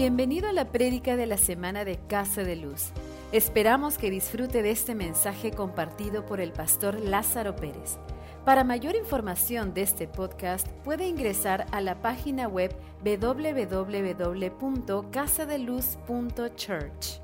Bienvenido a la prédica de la semana de Casa de Luz. Esperamos que disfrute de este mensaje compartido por el pastor Lázaro Pérez. Para mayor información de este podcast puede ingresar a la página web www.casadeluz.church.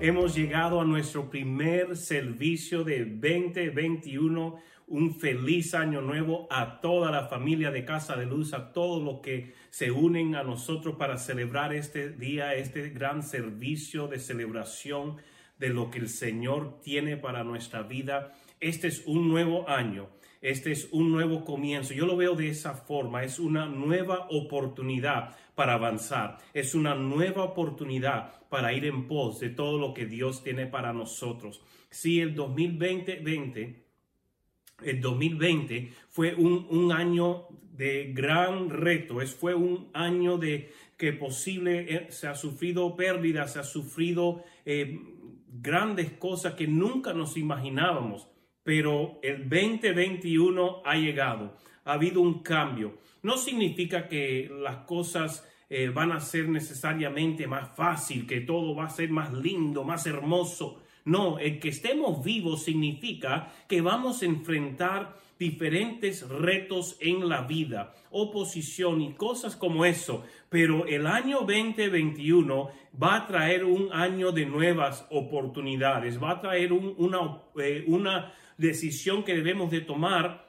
Hemos llegado a nuestro primer servicio de 2021 un feliz año nuevo a toda la familia de Casa de Luz, a todos los que se unen a nosotros para celebrar este día, este gran servicio de celebración de lo que el Señor tiene para nuestra vida. Este es un nuevo año, este es un nuevo comienzo. Yo lo veo de esa forma, es una nueva oportunidad para avanzar, es una nueva oportunidad para ir en pos de todo lo que Dios tiene para nosotros. Si el 2020 el 2020 fue un, año de gran reto, es, fue un año de que posible eh, se ha sufrido pérdidas, se ha sufrido eh, grandes cosas que nunca nos imaginábamos, pero el 2021 ha llegado, ha habido un cambio. No significa que las cosas eh, van a ser necesariamente más fácil, que todo va a ser más lindo, más hermoso. No, el que estemos vivos significa que vamos a enfrentar diferentes retos en la vida, oposición y cosas como eso. Pero el año 2021 va a traer un año de nuevas oportunidades, va a traer una, eh, una decisión que debemos de tomar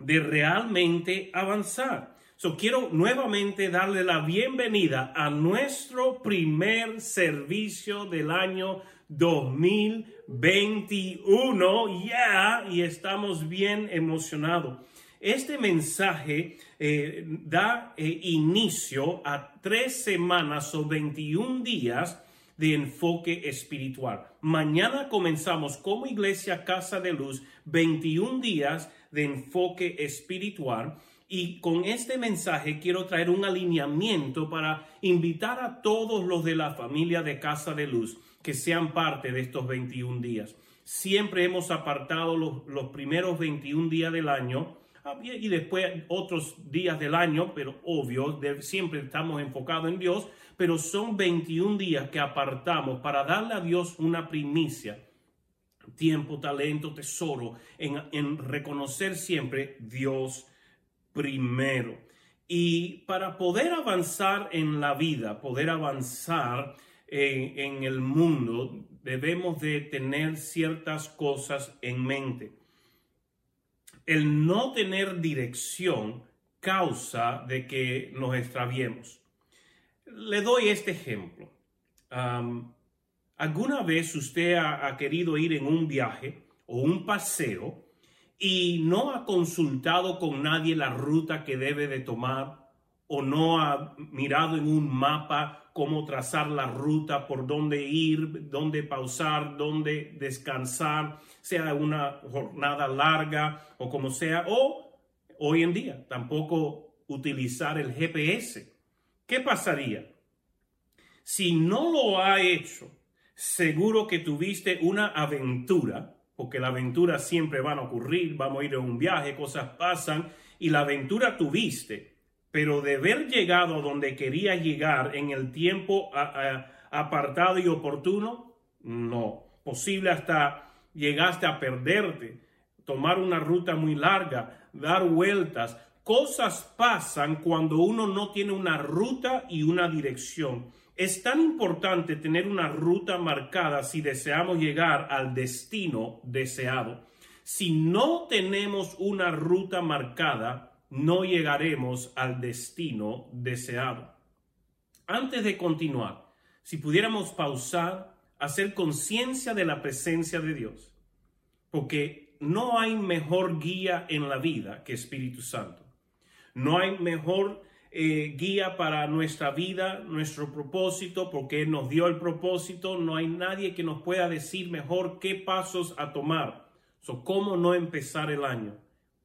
de realmente avanzar. So, quiero nuevamente darle la bienvenida a nuestro primer servicio del año 2021. Ya, y estamos bien emocionados. Este mensaje eh, da eh, inicio a tres semanas o 21 días de enfoque espiritual. Mañana comenzamos como iglesia Casa de Luz 21 días de enfoque espiritual y con este mensaje quiero traer un alineamiento para invitar a todos los de la familia de Casa de Luz que sean parte de estos 21 días. Siempre hemos apartado los, primeros 21 días del año ah, y después otros días del año, pero obvio, siempre estamos enfocados en Dios, pero son 21 días que apartamos para darle a Dios una primicia, tiempo, talento, tesoro, en, en reconocer siempre Dios primero. Y para poder avanzar en la vida, poder avanzar en, en, el mundo, debemos de tener ciertas cosas en mente. El no tener dirección causa de que nos extraviemos. Le doy este ejemplo. ¿Alguna vez usted ha querido ir en un viaje o un paseo y no ha consultado con nadie la ruta que debe de tomar o no ha mirado en un mapa cómo trazar la ruta, por dónde ir, dónde pausar, dónde descansar, sea una jornada larga o como sea, o hoy en día tampoco utilizar el GPS. ¿Qué pasaría? Si no lo ha hecho, seguro que tuviste una aventura porque la aventura siempre van a ocurrir, vamos a ir a un viaje, cosas pasan, y la aventura tuviste, pero de haber llegado a donde quería llegar en el tiempo apartado y oportuno, no. Posible hasta llegaste a perderte, tomar una ruta muy larga, dar vueltas. Cosas pasan cuando uno no tiene una ruta y una dirección. Es tan importante tener una ruta marcada si deseamos llegar al destino deseado. Si no tenemos una ruta marcada, no llegaremos al destino deseado. Antes de continuar, si pudiéramos pausar, hacer conciencia de la presencia de Dios, porque no hay mejor guía en la vida que Espíritu Santo. No hay mejor eh, guía para nuestra vida, nuestro propósito, porque Él nos dio el propósito. No hay nadie que nos pueda decir mejor qué pasos a tomar. So, ¿Cómo no empezar el año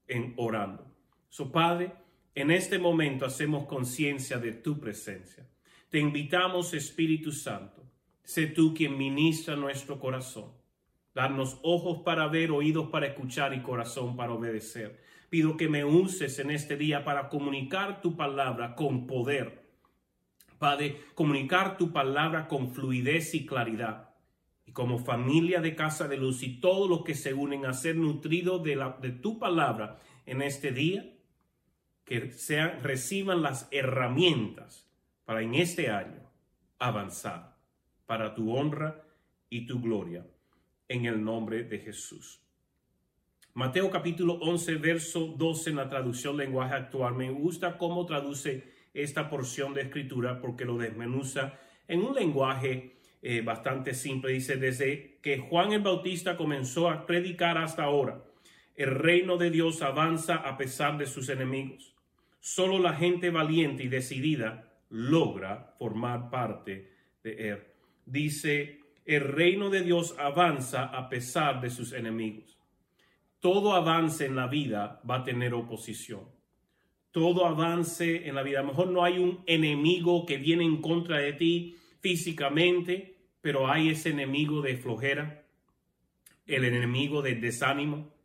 en orando? So, Padre, en este momento hacemos conciencia de tu presencia. Te invitamos, Espíritu Santo. Sé tú quien ministra nuestro corazón. Darnos ojos para ver, oídos para escuchar y corazón para obedecer. Pido que me uses en este día para comunicar tu palabra con poder. Padre, comunicar tu palabra con fluidez y claridad. Y como familia de Casa de Luz y todos los que se unen a ser nutridos de, la, de tu palabra en este día, que sean, reciban las herramientas para en este año avanzar para tu honra y tu gloria en el nombre de Jesús. Mateo capítulo 11, verso 12 en la traducción lenguaje actual. Me gusta cómo traduce esta porción de escritura porque lo desmenuza en un lenguaje eh, bastante simple. Dice, desde que Juan el Bautista comenzó a predicar hasta ahora, el reino de Dios avanza a pesar de sus enemigos. Solo la gente valiente y decidida logra formar parte de él. Dice, el reino de Dios avanza a pesar de sus enemigos. Todo avance en la vida va a tener oposición. Todo avance en la vida. A lo mejor no hay un enemigo que viene en contra de ti físicamente, pero hay ese enemigo de flojera, el enemigo de desánimo,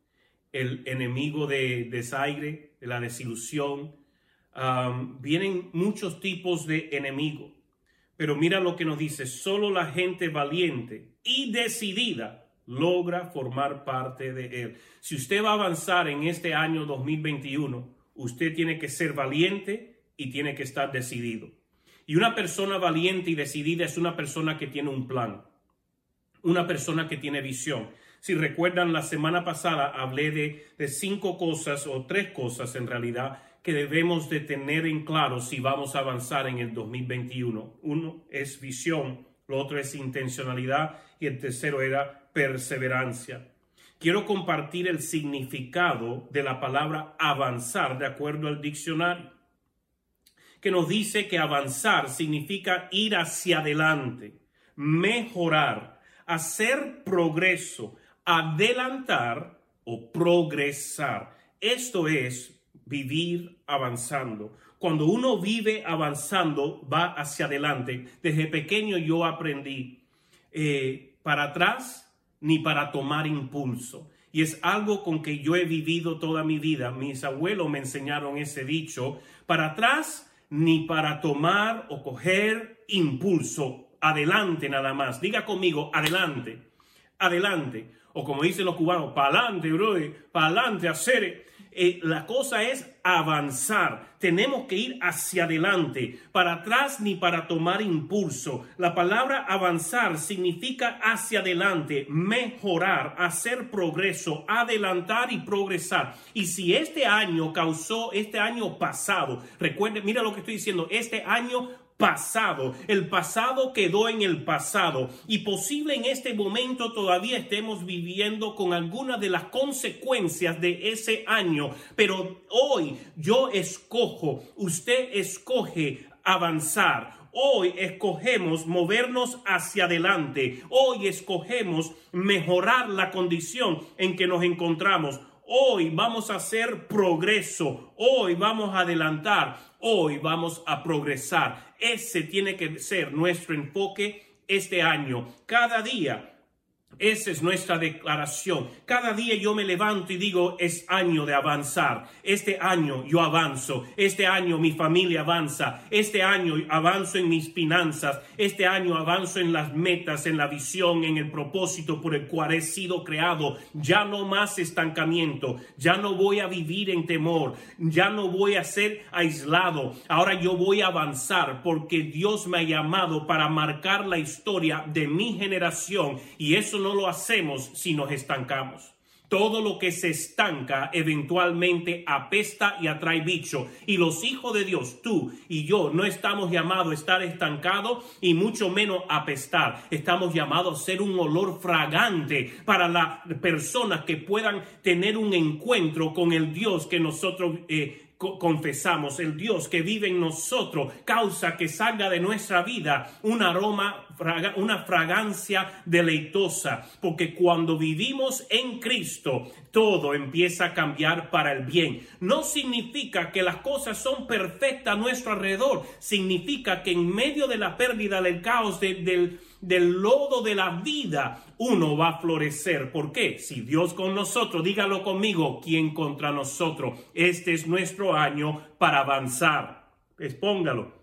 el enemigo de desaire, de la desilusión. vienen muchos tipos de enemigos. Pero mira lo que nos dice, solo la gente valiente y decidida logra formar parte de él. Si usted va a avanzar en este año 2021, usted tiene que ser valiente y tiene que estar decidido. Y una persona valiente y decidida es una persona que tiene un plan, una persona que tiene visión. Si recuerdan, la semana pasada hablé de, cinco cosas o tres cosas en realidad que debemos de tener en claro si vamos a avanzar en el 2021. Uno es visión, lo otro es intencionalidad y el tercero era perseverancia. Quiero compartir el significado de la palabra avanzar de acuerdo al diccionario, que nos dice que avanzar significa ir hacia adelante, mejorar, hacer progreso, adelantar o progresar. Esto es vivir avanzando. Cuando uno vive avanzando, va hacia adelante. Desde pequeño yo aprendí eh, para atrás ni para tomar impulso. Y es algo con que yo he vivido toda mi vida. Mis abuelos me enseñaron ese dicho, para atrás ni para tomar o coger impulso. Adelante nada más. Diga conmigo, adelante, adelante. O como dicen los cubanos, para adelante, bro, para adelante, hacer. Eh, la cosa es avanzar. Tenemos que ir hacia adelante, para atrás ni para tomar impulso. La palabra avanzar significa hacia adelante, mejorar, hacer progreso, adelantar y progresar. Y si este año causó, este año pasado, recuerde, mira lo que estoy diciendo, este año pasado. El pasado quedó en el pasado y posible en este momento todavía estemos viviendo con algunas de las consecuencias de ese año. Pero hoy yo escojo, usted escoge avanzar. Hoy escogemos movernos hacia adelante. Hoy escogemos mejorar la condición en que nos encontramos. Hoy vamos a hacer progreso. Hoy vamos a adelantar. Hoy vamos a progresar. Ese tiene que ser nuestro enfoque este año. Cada día esa es nuestra declaración. Cada día yo me levanto y digo, es año de avanzar. Este año yo avanzo. Este año mi familia avanza. Este año avanzo en mis finanzas. Este año avanzo en las metas, en la visión, en el propósito por el cual he sido creado. Ya no más estancamiento. Ya no voy a vivir en temor. Ya no voy a ser aislado. Ahora yo voy a avanzar porque Dios me ha llamado para marcar la historia de mi generación. Y eso no lo hacemos si nos estancamos. Todo lo que se estanca eventualmente apesta y atrae bicho. Y los hijos de Dios, tú y yo, no estamos llamados a estar estancados y mucho menos apestar. Estamos llamados a ser un olor fragante para las personas que puedan tener un encuentro con el Dios que nosotros eh, confesamos, el Dios que vive en nosotros, causa que salga de nuestra vida un aroma, una fragancia deleitosa, porque cuando vivimos en Cristo, todo empieza a cambiar para el bien. No significa que las cosas son perfectas a nuestro alrededor, significa que en medio de la pérdida, del caos, del del lodo de la vida, uno va a florecer. ¿Por qué? Si Dios con nosotros, dígalo conmigo, ¿quién contra nosotros? Este es nuestro año para avanzar. Expóngalo.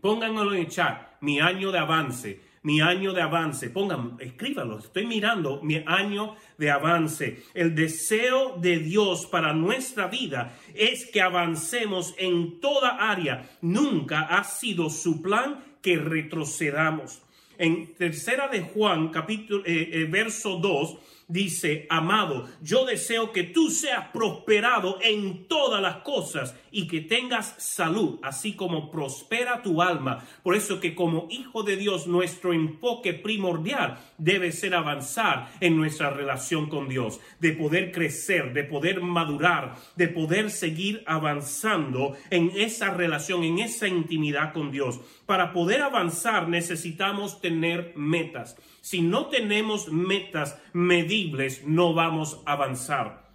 Pónganlo en el chat, mi año de avance, mi año de avance. Pongan, escríbanlo, estoy mirando mi año de avance. El deseo de Dios para nuestra vida es que avancemos en toda área. Nunca ha sido su plan que retrocedamos. En tercera de Juan, capítulo, eh, eh, verso 2, dice, amado, yo deseo que tú seas prosperado en todas las cosas y que tengas salud, así como prospera tu alma. Por eso que como hijo de Dios, nuestro enfoque primordial debe ser avanzar en nuestra relación con Dios, de poder crecer, de poder madurar, de poder seguir avanzando en esa relación, en esa intimidad con Dios. Para poder avanzar necesitamos tener metas. Si no tenemos metas medibles, no vamos a avanzar.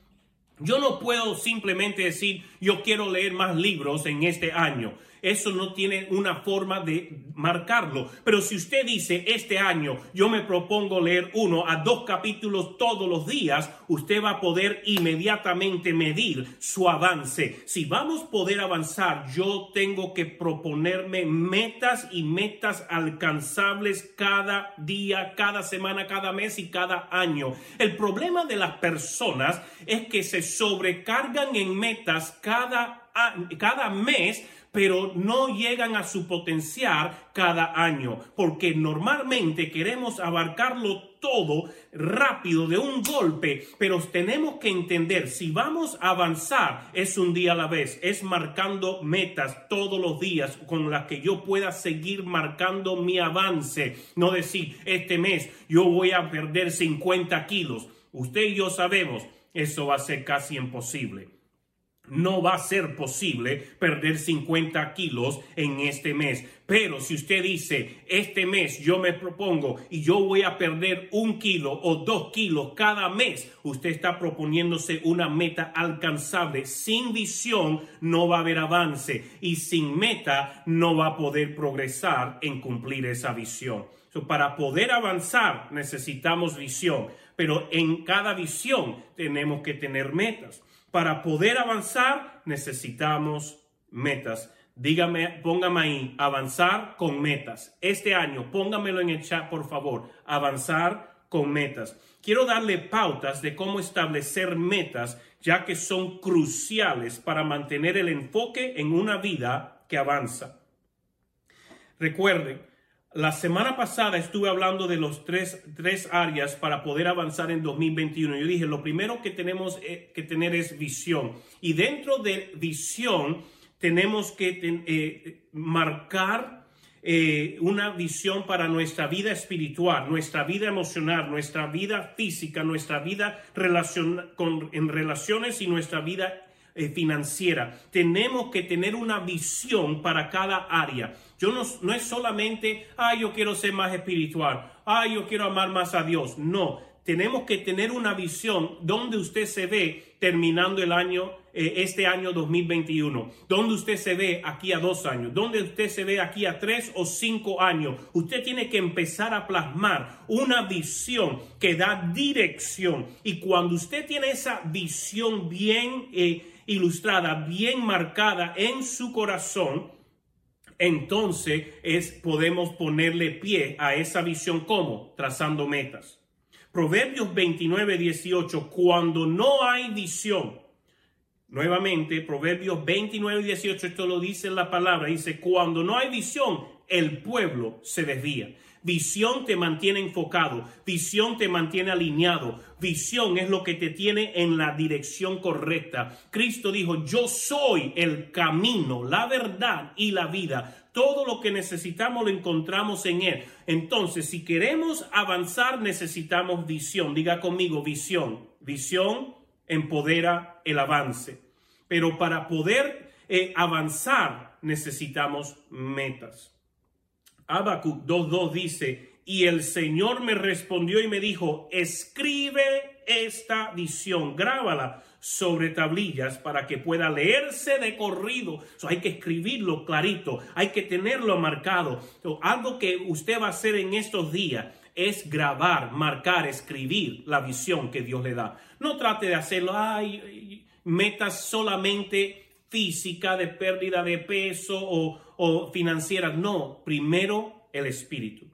Yo no puedo simplemente decir, yo quiero leer más libros en este año eso no tiene una forma de marcarlo. Pero si usted dice, este año yo me propongo leer uno a dos capítulos todos los días, usted va a poder inmediatamente medir su avance. Si vamos a poder avanzar, yo tengo que proponerme metas y metas alcanzables cada día, cada semana, cada mes y cada año. El problema de las personas es que se sobrecargan en metas cada, cada mes pero no llegan a su potencial cada año, porque normalmente queremos abarcarlo todo rápido de un golpe, pero tenemos que entender, si vamos a avanzar, es un día a la vez, es marcando metas todos los días con las que yo pueda seguir marcando mi avance, no decir, este mes yo voy a perder 50 kilos. Usted y yo sabemos, eso va a ser casi imposible no va a ser posible perder 50 kilos en este mes. Pero si usted dice, este mes yo me propongo y yo voy a perder un kilo o dos kilos cada mes, usted está proponiéndose una meta alcanzable. Sin visión no va a haber avance y sin meta no va a poder progresar en cumplir esa visión. para poder avanzar necesitamos visión, pero en cada visión tenemos que tener metas. Para poder avanzar necesitamos metas. Dígame, póngame ahí, avanzar con metas. Este año, póngamelo en el chat, por favor, avanzar con metas. Quiero darle pautas de cómo establecer metas, ya que son cruciales para mantener el enfoque en una vida que avanza. Recuerden, la semana pasada estuve hablando de los tres, tres, áreas para poder avanzar en 2021. Yo dije, lo primero que tenemos eh, que tener es visión. Y dentro de visión tenemos que eh, marcar eh, una visión para nuestra vida espiritual, nuestra vida emocional, nuestra vida física, nuestra vida en relaciones y nuestra vida financiera. Tenemos que tener una visión para cada área. Yo no, no es solamente, ay, yo quiero ser más espiritual, ay, yo quiero amar más a Dios. No, tenemos que tener una visión donde usted se ve terminando el año, eh, este año 2021, donde usted se ve aquí a dos años, donde usted se ve aquí a tres o cinco años. Usted tiene que empezar a plasmar una visión que da dirección. Y cuando usted tiene esa visión bien... Eh, ilustrada, bien marcada en su corazón, entonces es, podemos ponerle pie a esa visión como trazando metas. Proverbios 29, 18, cuando no hay visión, nuevamente, Proverbios 29, 18, esto lo dice la palabra, dice, cuando no hay visión, el pueblo se desvía. Visión te mantiene enfocado, visión te mantiene alineado, visión es lo que te tiene en la dirección correcta. Cristo dijo, yo soy el camino, la verdad y la vida. Todo lo que necesitamos lo encontramos en Él. Entonces, si queremos avanzar, necesitamos visión. Diga conmigo, visión. Visión empodera el avance. Pero para poder eh, avanzar, necesitamos metas. Habacuc 2.2 dice, y el Señor me respondió y me dijo, escribe esta visión, grábala sobre tablillas para que pueda leerse de corrido. hay que escribirlo clarito, hay que tenerlo marcado. algo que usted va a hacer en estos días es grabar, marcar, escribir la visión que Dios le da. No trate de hacerlo, ay, metas solamente física, de pérdida de peso o, o financiera. No, primero el espíritu.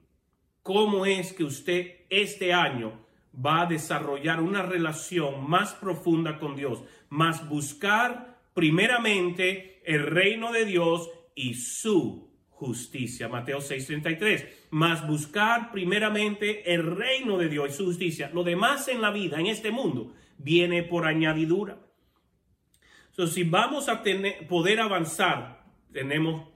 ¿Cómo es que usted este año va a desarrollar una relación más profunda con Dios? Más buscar primeramente el reino de Dios y su justicia. Mateo 6:33. Más buscar primeramente el reino de Dios y su justicia. Lo demás en la vida, en este mundo, viene por añadidura. So, si vamos a tener, poder avanzar, tenemos,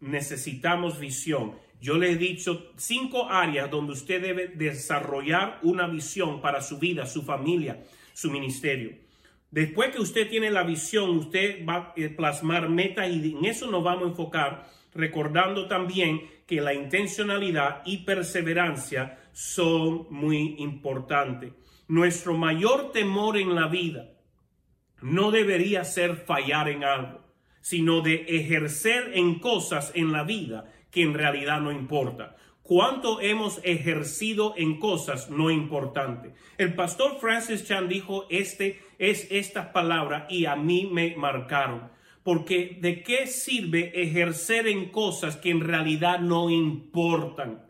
necesitamos visión. Yo le he dicho cinco áreas donde usted debe desarrollar una visión para su vida, su familia, su ministerio. Después que usted tiene la visión, usted va a plasmar metas y en eso nos vamos a enfocar, recordando también que la intencionalidad y perseverancia son muy importantes. Nuestro mayor temor en la vida no debería ser fallar en algo, sino de ejercer en cosas en la vida que en realidad no importa. Cuánto hemos ejercido en cosas no importantes. El pastor Francis Chan dijo este es estas palabras y a mí me marcaron. Porque de qué sirve ejercer en cosas que en realidad no importan.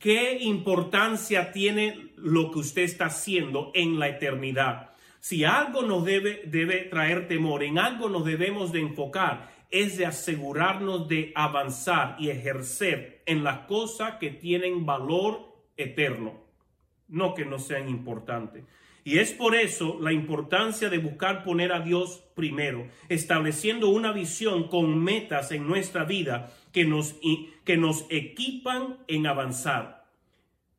¿Qué importancia tiene lo que usted está haciendo en la eternidad? Si algo nos debe, debe traer temor, en algo nos debemos de enfocar, es de asegurarnos de avanzar y ejercer en las cosas que tienen valor eterno, no que no sean importantes. Y es por eso la importancia de buscar poner a Dios primero, estableciendo una visión con metas en nuestra vida que nos, que nos equipan en avanzar.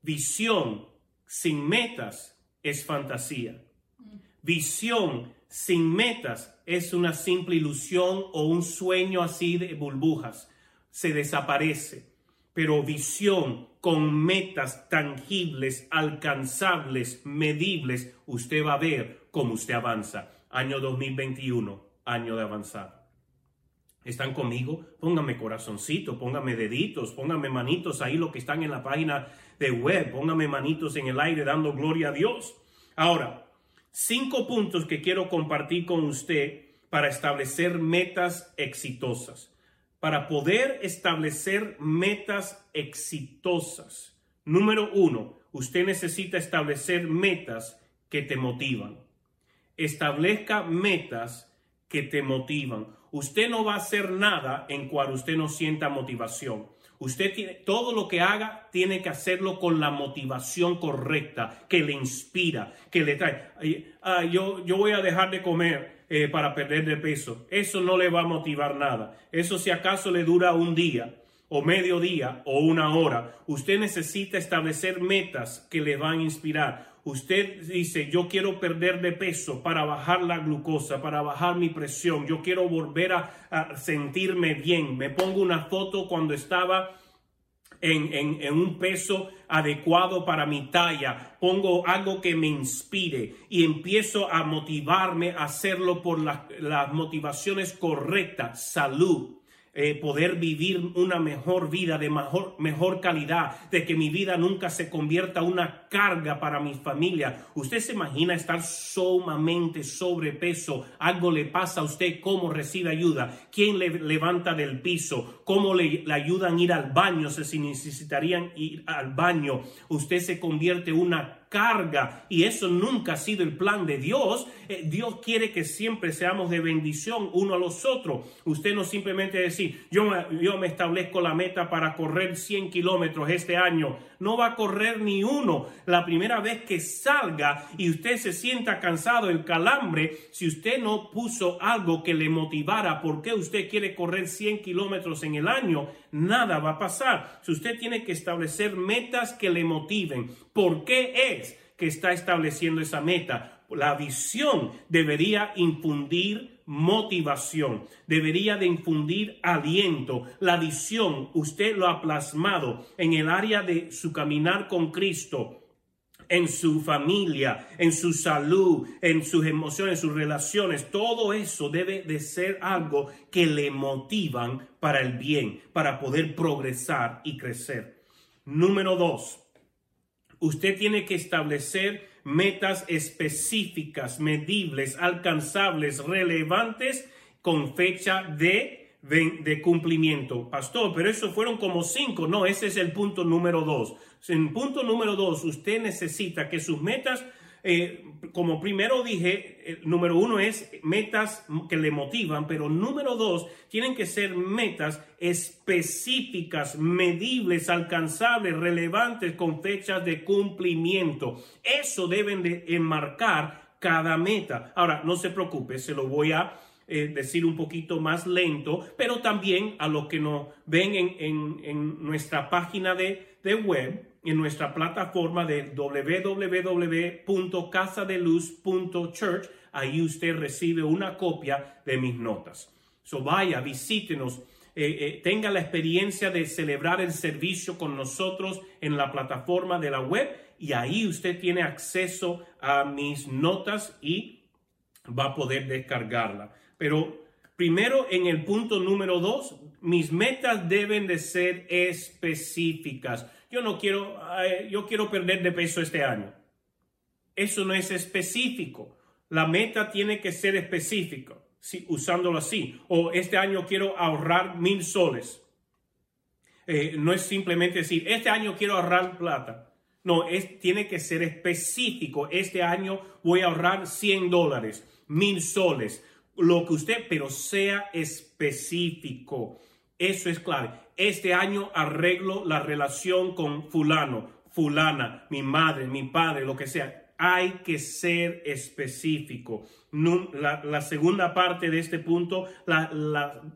Visión sin metas es fantasía. Visión sin metas es una simple ilusión o un sueño así de burbujas. Se desaparece. Pero visión con metas tangibles, alcanzables, medibles, usted va a ver cómo usted avanza. Año 2021, año de avanzar. ¿Están conmigo? Póngame corazoncito, póngame deditos, póngame manitos ahí lo que están en la página de web, póngame manitos en el aire dando gloria a Dios. Ahora, cinco puntos que quiero compartir con usted para establecer metas exitosas. Para poder establecer metas exitosas. Número uno, usted necesita establecer metas que te motivan. Establezca metas que te motivan. Usted no va a hacer nada en cual usted no sienta motivación. Usted tiene, todo lo que haga tiene que hacerlo con la motivación correcta, que le inspira, que le trae. Yo, yo voy a dejar de comer eh, para perder de peso. Eso no le va a motivar nada. Eso si acaso le dura un día o medio día o una hora. Usted necesita establecer metas que le van a inspirar. Usted dice, yo quiero perder de peso para bajar la glucosa, para bajar mi presión, yo quiero volver a, sentirme bien. Me pongo una foto cuando estaba en, un peso adecuado para mi talla, pongo algo que me inspire y empiezo a motivarme a hacerlo por las motivaciones correctas, salud, eh, poder vivir una mejor vida de mejor, mejor calidad, de que mi vida nunca se convierta en una carga para mi familia. Usted se imagina estar sumamente sobrepeso, algo le pasa a usted, cómo recibe ayuda, quién le levanta del piso, cómo le, le ayudan a ir al baño, si necesitarían ir al baño. Usted se convierte en una carga y eso nunca ha sido el plan de Dios. Eh, Dios quiere que siempre seamos de bendición uno a los otros. Usted no simplemente decir, yo, yo me establezco la meta para correr 100 kilómetros este año. No va a correr ni uno. La primera vez que salga y usted se sienta cansado, el calambre, si usted no puso algo que le motivara, ¿por qué usted quiere correr 100 kilómetros en el año? Nada va a pasar. Si usted tiene que establecer metas que le motiven, ¿por qué es? que está estableciendo esa meta. La visión debería infundir motivación, debería de infundir aliento. La visión, usted lo ha plasmado en el área de su caminar con Cristo en su familia, en su salud, en sus emociones, sus relaciones. Todo eso debe de ser algo que le motivan para el bien, para poder progresar y crecer. Número dos, Usted tiene que establecer metas específicas, medibles, alcanzables, relevantes con fecha de, de, cumplimiento. Pastor, pero eso fueron como cinco. No, ese es el punto número dos. En punto número dos, usted necesita que sus metas eh, como primero dije, eh, número uno es metas que le motivan, pero número dos, tienen que ser metas específicas, medibles, alcanzables, relevantes, con fechas de cumplimiento. Eso deben de enmarcar cada meta. Ahora, no se preocupe, se lo voy a eh, decir un poquito más lento, pero también a los que nos ven en, nuestra página de, de web, en nuestra plataforma de www.casadeluz.church. Ahí usted recibe una copia de mis notas. So vaya, visítenos, eh, eh, tenga la experiencia de celebrar el servicio con nosotros en la plataforma de la web y ahí usted tiene acceso a mis notas y va a poder descargarla. Pero primero en el punto número dos, mis metas deben de ser específicas yo no quiero, yo quiero perder de peso este año. Eso no es específico. La meta tiene que ser específica, si, usándolo así. O este año quiero ahorrar mil soles. Eh, no es simplemente decir, este año quiero ahorrar plata. No, es, tiene que ser específico. Este año voy a ahorrar 100 dólares, mil soles, lo que usted, pero sea específico. Eso es clave. Este año arreglo la relación con fulano, fulana, mi madre, mi padre, lo que sea. Hay que ser específico. la, segunda parte de este punto, las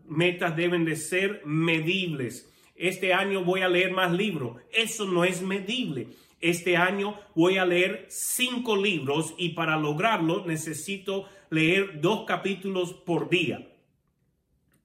metas deben de ser medibles. Este año voy a leer más libros. Eso no es medible. Este año voy a leer cinco libros y para lograrlo necesito leer dos capítulos por día.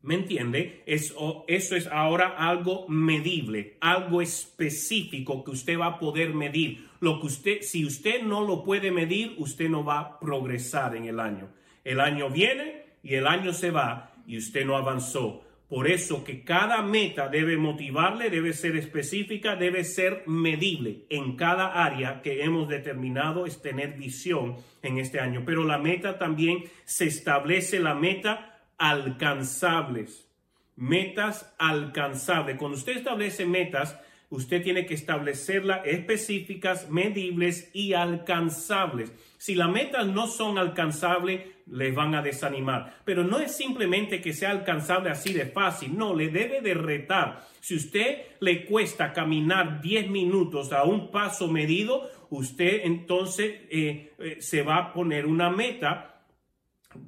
¿Me entiende? Eso, eso es ahora algo medible, algo específico que usted va a poder medir. Lo que usted, si usted no lo puede medir, usted no va a progresar en el año. El año viene y el año se va y usted no avanzó. Por eso que cada meta debe motivarle, debe ser específica, debe ser medible en cada área que hemos determinado es tener visión en este año. Pero la meta también se establece la meta alcanzables. Metas alcanzables. Cuando usted establece metas, usted tiene que establecerlas específicas, medibles y alcanzables. Si las metas no son alcanzables, les van a desanimar. Pero no es simplemente que sea alcanzable así de fácil, no, le debe de retar. Si usted le cuesta caminar 10 minutos a un paso medido, usted entonces eh, eh, se va a poner una meta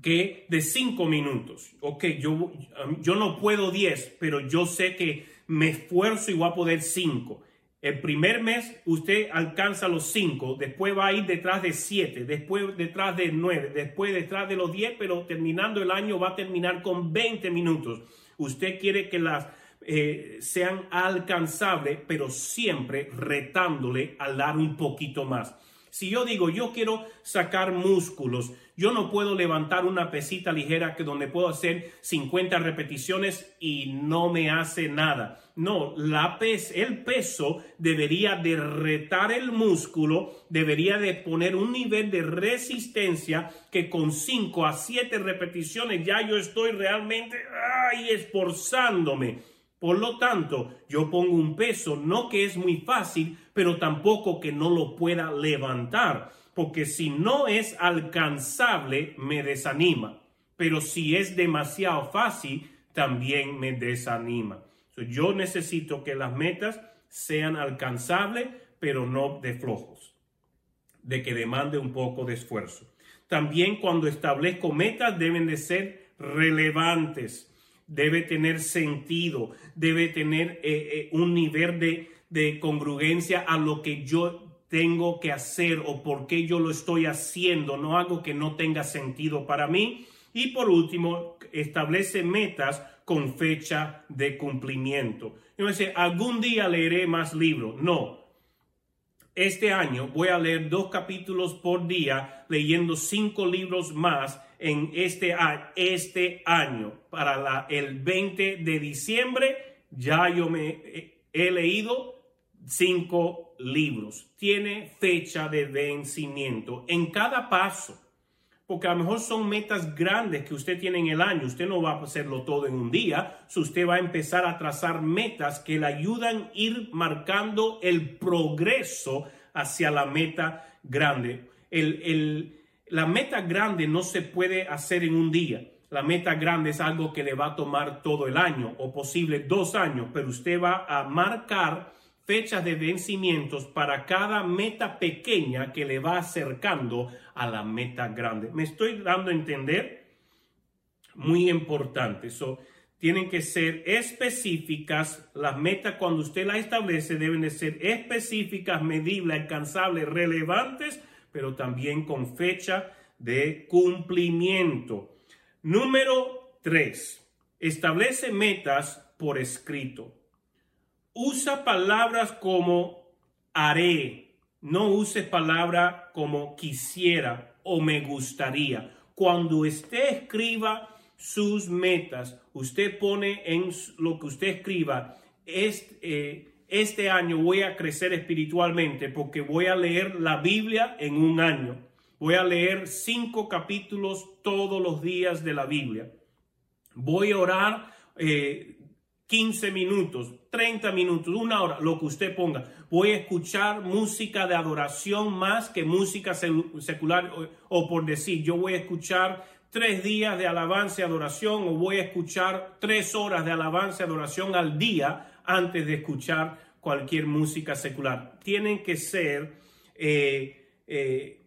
que de cinco minutos. Ok, yo, yo no puedo diez, pero yo sé que me esfuerzo y voy a poder cinco. El primer mes usted alcanza los cinco, después va a ir detrás de siete, después detrás de nueve, después detrás de los diez, pero terminando el año va a terminar con 20 minutos. Usted quiere que las eh, sean alcanzables, pero siempre retándole a dar un poquito más. Si yo digo, yo quiero sacar músculos, yo no puedo levantar una pesita ligera que donde puedo hacer 50 repeticiones y no me hace nada. No, la pes, el peso debería de retar el músculo, debería de poner un nivel de resistencia que con 5 a 7 repeticiones ya yo estoy realmente ay, esforzándome. Por lo tanto, yo pongo un peso, no que es muy fácil, pero tampoco que no lo pueda levantar porque si no es alcanzable, me desanima. Pero si es demasiado fácil, también me desanima. yo necesito que las metas sean alcanzables, pero no de flojos, de que demande un poco de esfuerzo. También cuando establezco metas deben de ser relevantes, debe tener sentido, debe tener eh, eh, un nivel de, de congruencia a lo que yo tengo que hacer o por qué yo lo estoy haciendo, no algo que no tenga sentido para mí. Y por último, establece metas con fecha de cumplimiento. Dice, algún día leeré más libros. No. Este año voy a leer dos capítulos por día, leyendo cinco libros más en este, este año. Para la, el 20 de diciembre ya yo me he leído cinco libros. Tiene fecha de vencimiento. En cada paso porque a lo mejor son metas grandes que usted tiene en el año. Usted no va a hacerlo todo en un día. usted va a empezar a trazar metas que le ayudan a ir marcando el progreso hacia la meta grande. la meta grande no se puede hacer en un día. La meta grande es algo que le va a tomar todo el año o posible dos años, pero usted va a marcar fechas de vencimientos para cada meta pequeña que le va acercando a la meta grande. ¿Me estoy dando a entender? Muy importante. Eso tienen que ser específicas. Las metas cuando usted las establece deben de ser específicas, medibles, alcanzables, relevantes, pero también con fecha de cumplimiento. Número 3. Establece metas por escrito usa palabras como haré, no uses palabra como quisiera o me gustaría. Cuando usted escriba sus metas, usted pone en lo que usted escriba, este, este año voy a crecer espiritualmente porque voy a leer la Biblia en un año. Voy a leer cinco capítulos todos los días de la Biblia. Voy a orar eh, 15 minutos, 30 minutos, una hora, lo que usted ponga. Voy a escuchar música de adoración más que música secular o, por decir, yo voy a escuchar tres días de alabanza y adoración o voy a escuchar tres horas de alabanza y adoración al día antes de escuchar cualquier música secular. Tienen que ser eh, eh,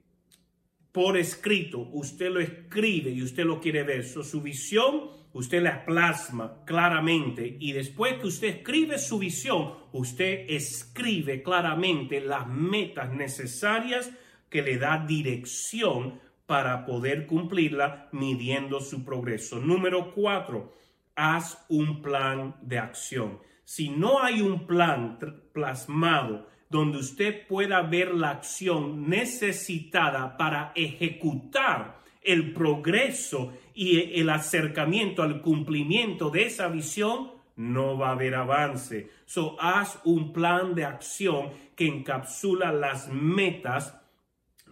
por escrito. Usted lo escribe y usted lo quiere ver. su visión usted la plasma claramente y después que usted escribe su visión, usted escribe claramente las metas necesarias que le da dirección para poder cumplirla midiendo su progreso. Número cuatro, haz un plan de acción. Si no hay un plan plasmado donde usted pueda ver la acción necesitada para ejecutar el progreso y el acercamiento al cumplimiento de esa visión, no va a haber avance. So, haz un plan de acción que encapsula las metas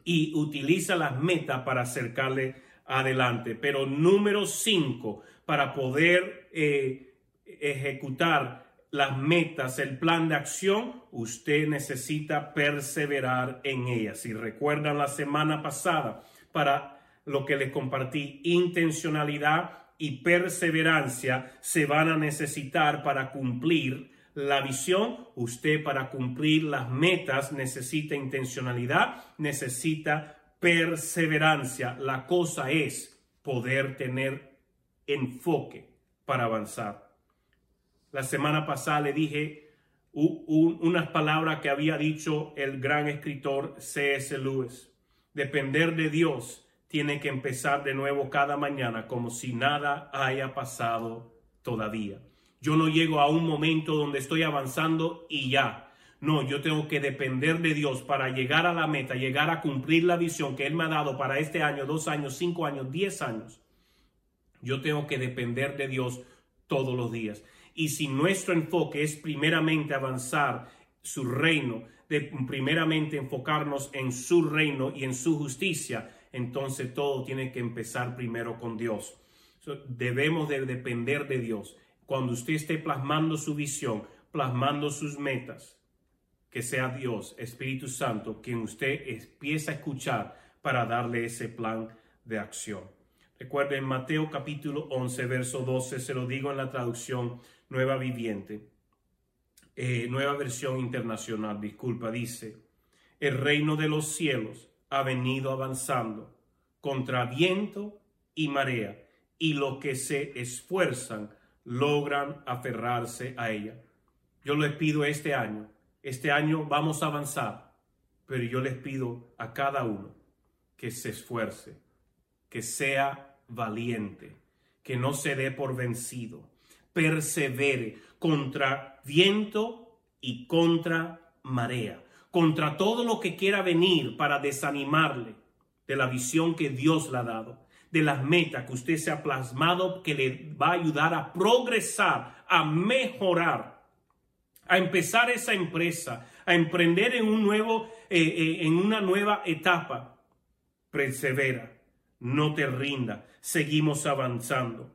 y utiliza las metas para acercarle adelante. Pero número cinco, para poder eh, ejecutar las metas, el plan de acción, usted necesita perseverar en ellas. Si recuerdan la semana pasada, para lo que les compartí, intencionalidad y perseverancia se van a necesitar para cumplir la visión. Usted para cumplir las metas necesita intencionalidad, necesita perseverancia. La cosa es poder tener enfoque para avanzar. La semana pasada le dije unas palabras que había dicho el gran escritor C.S. Lewis. Depender de Dios tiene que empezar de nuevo cada mañana como si nada haya pasado todavía. Yo no llego a un momento donde estoy avanzando y ya. No, yo tengo que depender de Dios para llegar a la meta, llegar a cumplir la visión que Él me ha dado para este año, dos años, cinco años, diez años. Yo tengo que depender de Dios todos los días. Y si nuestro enfoque es primeramente avanzar su reino, de primeramente enfocarnos en su reino y en su justicia, entonces todo tiene que empezar primero con Dios. debemos de depender de Dios. Cuando usted esté plasmando su visión, plasmando sus metas, que sea Dios, Espíritu Santo, quien usted empieza a escuchar para darle ese plan de acción. Recuerden Mateo capítulo 11, verso 12, se lo digo en la traducción Nueva Viviente, eh, nueva versión internacional, disculpa, dice, el reino de los cielos ha venido avanzando contra viento y marea, y los que se esfuerzan logran aferrarse a ella. Yo les pido este año, este año vamos a avanzar, pero yo les pido a cada uno que se esfuerce, que sea valiente, que no se dé por vencido, persevere contra viento y contra marea contra todo lo que quiera venir para desanimarle de la visión que Dios le ha dado, de las metas que usted se ha plasmado, que le va a ayudar a progresar, a mejorar, a empezar esa empresa, a emprender en un nuevo, eh, eh, en una nueva etapa. Persevera. no te rinda, seguimos avanzando.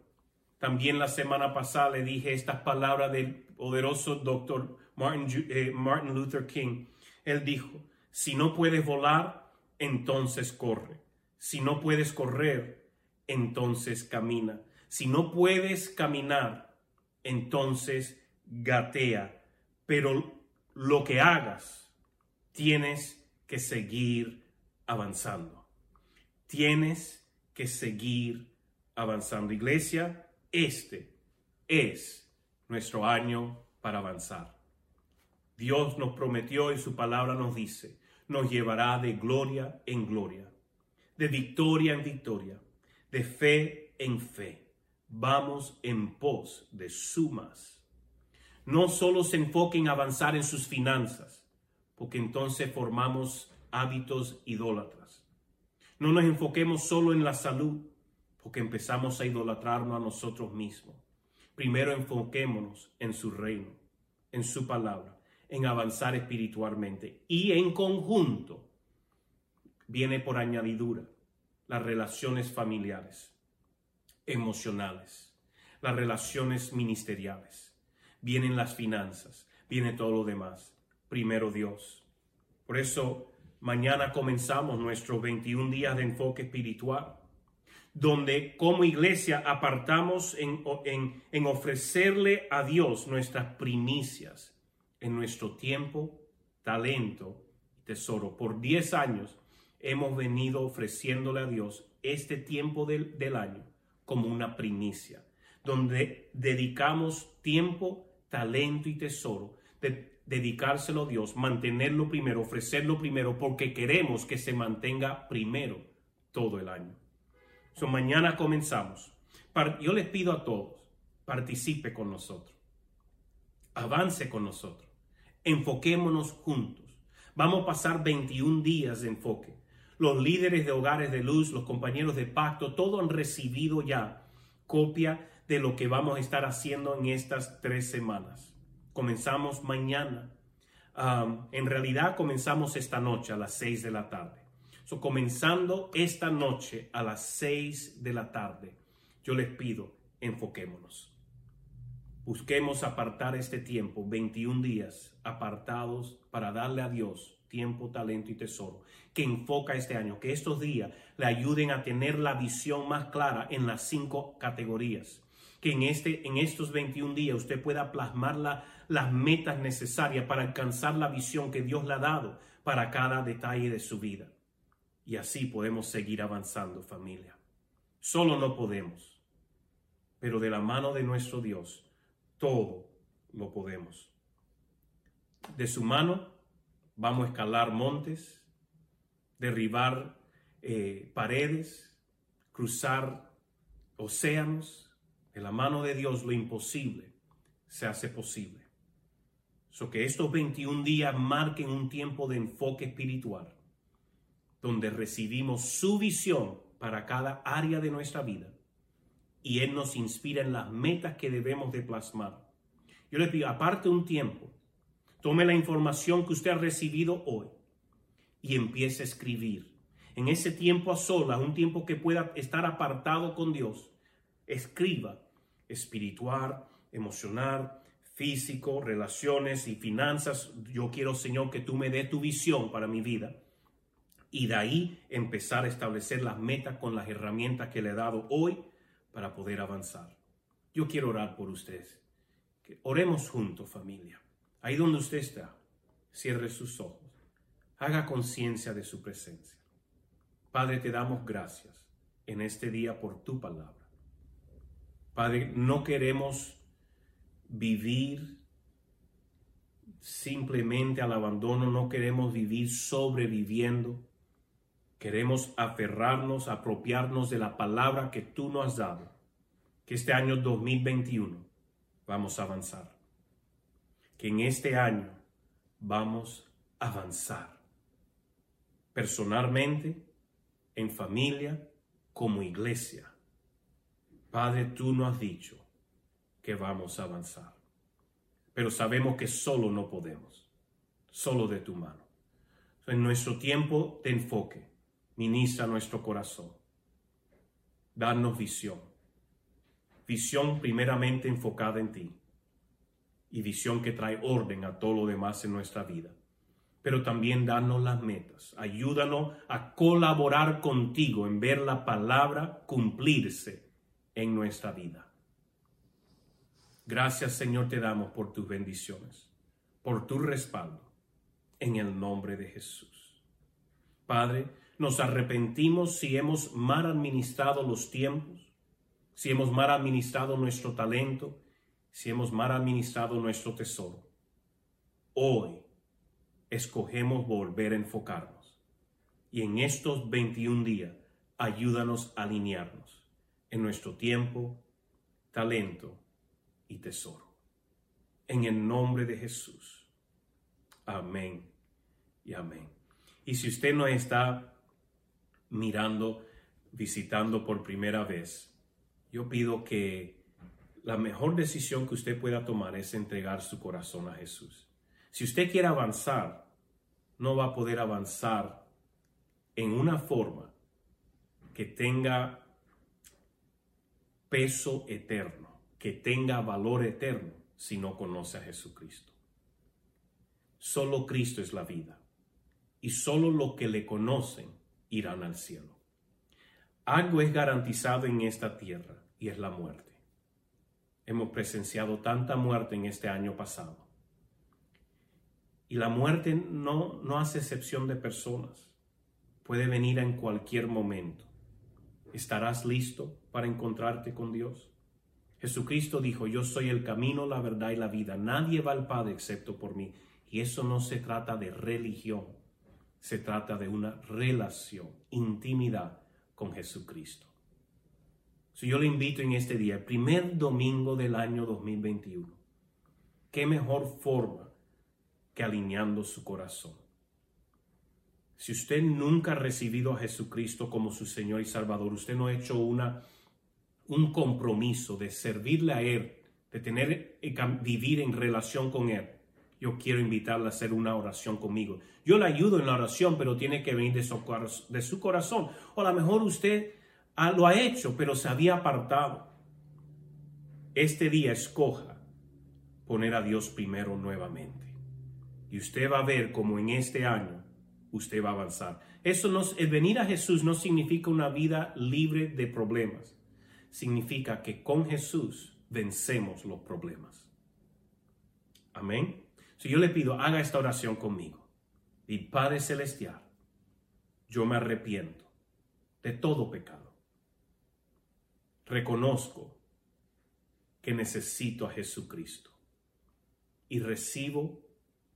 También la semana pasada le dije estas palabras del poderoso doctor Martin, eh, Martin Luther King. Él dijo, si no puedes volar, entonces corre. Si no puedes correr, entonces camina. Si no puedes caminar, entonces gatea. Pero lo que hagas, tienes que seguir avanzando. Tienes que seguir avanzando. Iglesia, este es nuestro año para avanzar. Dios nos prometió y su palabra nos dice, nos llevará de gloria en gloria, de victoria en victoria, de fe en fe. Vamos en pos de sumas. No solo se enfoque en avanzar en sus finanzas, porque entonces formamos hábitos idólatras. No nos enfoquemos solo en la salud, porque empezamos a idolatrarnos a nosotros mismos. Primero enfoquémonos en su reino, en su palabra, en avanzar espiritualmente. Y en conjunto viene por añadidura las relaciones familiares, emocionales, las relaciones ministeriales. Vienen las finanzas, viene todo lo demás. Primero Dios. Por eso mañana comenzamos nuestros 21 días de enfoque espiritual donde como iglesia apartamos en, en, ofrecerle a Dios nuestras primicias en nuestro tiempo, talento y tesoro. Por 10 años hemos venido ofreciéndole a Dios este tiempo del, del año como una primicia, donde dedicamos tiempo, talento y tesoro, de dedicárselo a Dios, mantenerlo primero, ofrecerlo primero, porque queremos que se mantenga primero todo el año. So, mañana comenzamos. Yo les pido a todos, participe con nosotros, avance con nosotros, enfoquémonos juntos. Vamos a pasar 21 días de enfoque. Los líderes de hogares de luz, los compañeros de pacto, todos han recibido ya copia de lo que vamos a estar haciendo en estas tres semanas. Comenzamos mañana. en realidad comenzamos esta noche a las 6 de la tarde comenzando esta noche a las 6 de la tarde, yo les pido, enfoquémonos. Busquemos apartar este tiempo, 21 días apartados para darle a Dios tiempo, talento y tesoro, que enfoca este año, que estos días le ayuden a tener la visión más clara en las cinco categorías, que en, este, en estos 21 días usted pueda plasmar las metas necesarias para alcanzar la visión que Dios le ha dado para cada detalle de su vida. Y así podemos seguir avanzando familia. Solo no podemos, pero de la mano de nuestro Dios, todo lo podemos. De su mano vamos a escalar montes, derribar eh, paredes, cruzar océanos. De la mano de Dios lo imposible se hace posible. So que estos 21 días marquen un tiempo de enfoque espiritual donde recibimos su visión para cada área de nuestra vida y Él nos inspira en las metas que debemos de plasmar. Yo les pido, aparte un tiempo, tome la información que usted ha recibido hoy y empiece a escribir. En ese tiempo a solas, un tiempo que pueda estar apartado con Dios, escriba espiritual, emocional, físico, relaciones y finanzas. Yo quiero, Señor, que tú me dé tu visión para mi vida y de ahí empezar a establecer las metas con las herramientas que le he dado hoy para poder avanzar. Yo quiero orar por ustedes. oremos juntos, familia. Ahí donde usted está, cierre sus ojos. Haga conciencia de su presencia. Padre, te damos gracias en este día por tu palabra. Padre, no queremos vivir simplemente al abandono, no queremos vivir sobreviviendo Queremos aferrarnos, apropiarnos de la palabra que tú nos has dado, que este año 2021 vamos a avanzar, que en este año vamos a avanzar, personalmente, en familia, como iglesia. Padre, tú nos has dicho que vamos a avanzar, pero sabemos que solo no podemos, solo de tu mano. En nuestro tiempo de enfoque, ministra nuestro corazón. Danos visión. Visión primeramente enfocada en ti y visión que trae orden a todo lo demás en nuestra vida. Pero también danos las metas. Ayúdanos a colaborar contigo en ver la palabra cumplirse en nuestra vida. Gracias Señor te damos por tus bendiciones, por tu respaldo, en el nombre de Jesús. Padre, nos arrepentimos si hemos mal administrado los tiempos, si hemos mal administrado nuestro talento, si hemos mal administrado nuestro tesoro. Hoy escogemos volver a enfocarnos y en estos 21 días ayúdanos a alinearnos en nuestro tiempo, talento y tesoro. En el nombre de Jesús. Amén y amén. Y si usted no está mirando, visitando por primera vez, yo pido que la mejor decisión que usted pueda tomar es entregar su corazón a Jesús. Si usted quiere avanzar, no va a poder avanzar en una forma que tenga peso eterno que tenga valor eterno si no conoce a Jesucristo. Solo Cristo es la vida y solo los que le conocen irán al cielo. Algo es garantizado en esta tierra y es la muerte. Hemos presenciado tanta muerte en este año pasado. Y la muerte no, no hace excepción de personas. Puede venir en cualquier momento. ¿Estarás listo para encontrarte con Dios? Jesucristo dijo, yo soy el camino, la verdad y la vida. Nadie va al Padre excepto por mí. Y eso no se trata de religión, se trata de una relación, intimidad con Jesucristo. Si yo le invito en este día, el primer domingo del año 2021, ¿qué mejor forma que alineando su corazón? Si usted nunca ha recibido a Jesucristo como su Señor y Salvador, usted no ha hecho una un compromiso de servirle a Él, de tener, vivir en relación con Él, yo quiero invitarle a hacer una oración conmigo. Yo le ayudo en la oración, pero tiene que venir de su, corazón. O a lo mejor usted lo ha hecho, pero se había apartado. Este día escoja poner a Dios primero nuevamente. Y usted va a ver como en este año usted va a avanzar. Eso no, el venir a Jesús no significa una vida libre de problemas significa que con Jesús vencemos los problemas. Amén. Si yo le pido, haga esta oración conmigo. Y Padre Celestial, yo me arrepiento de todo pecado. Reconozco que necesito a Jesucristo y recibo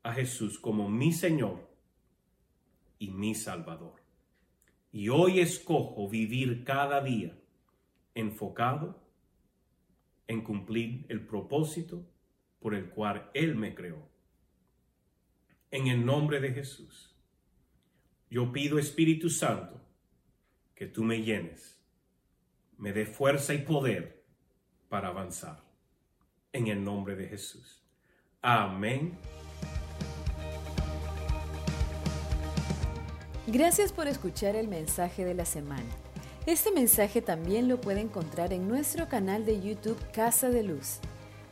a Jesús como mi Señor y mi Salvador. Y hoy escojo vivir cada día enfocado en cumplir el propósito por el cual Él me creó. En el nombre de Jesús, yo pido Espíritu Santo que tú me llenes, me dé fuerza y poder para avanzar. En el nombre de Jesús. Amén. Gracias por escuchar el mensaje de la semana. Este mensaje también lo puede encontrar en nuestro canal de YouTube Casa de Luz.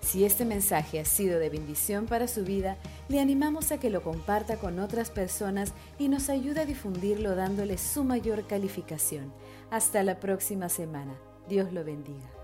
Si este mensaje ha sido de bendición para su vida, le animamos a que lo comparta con otras personas y nos ayude a difundirlo dándole su mayor calificación. Hasta la próxima semana. Dios lo bendiga.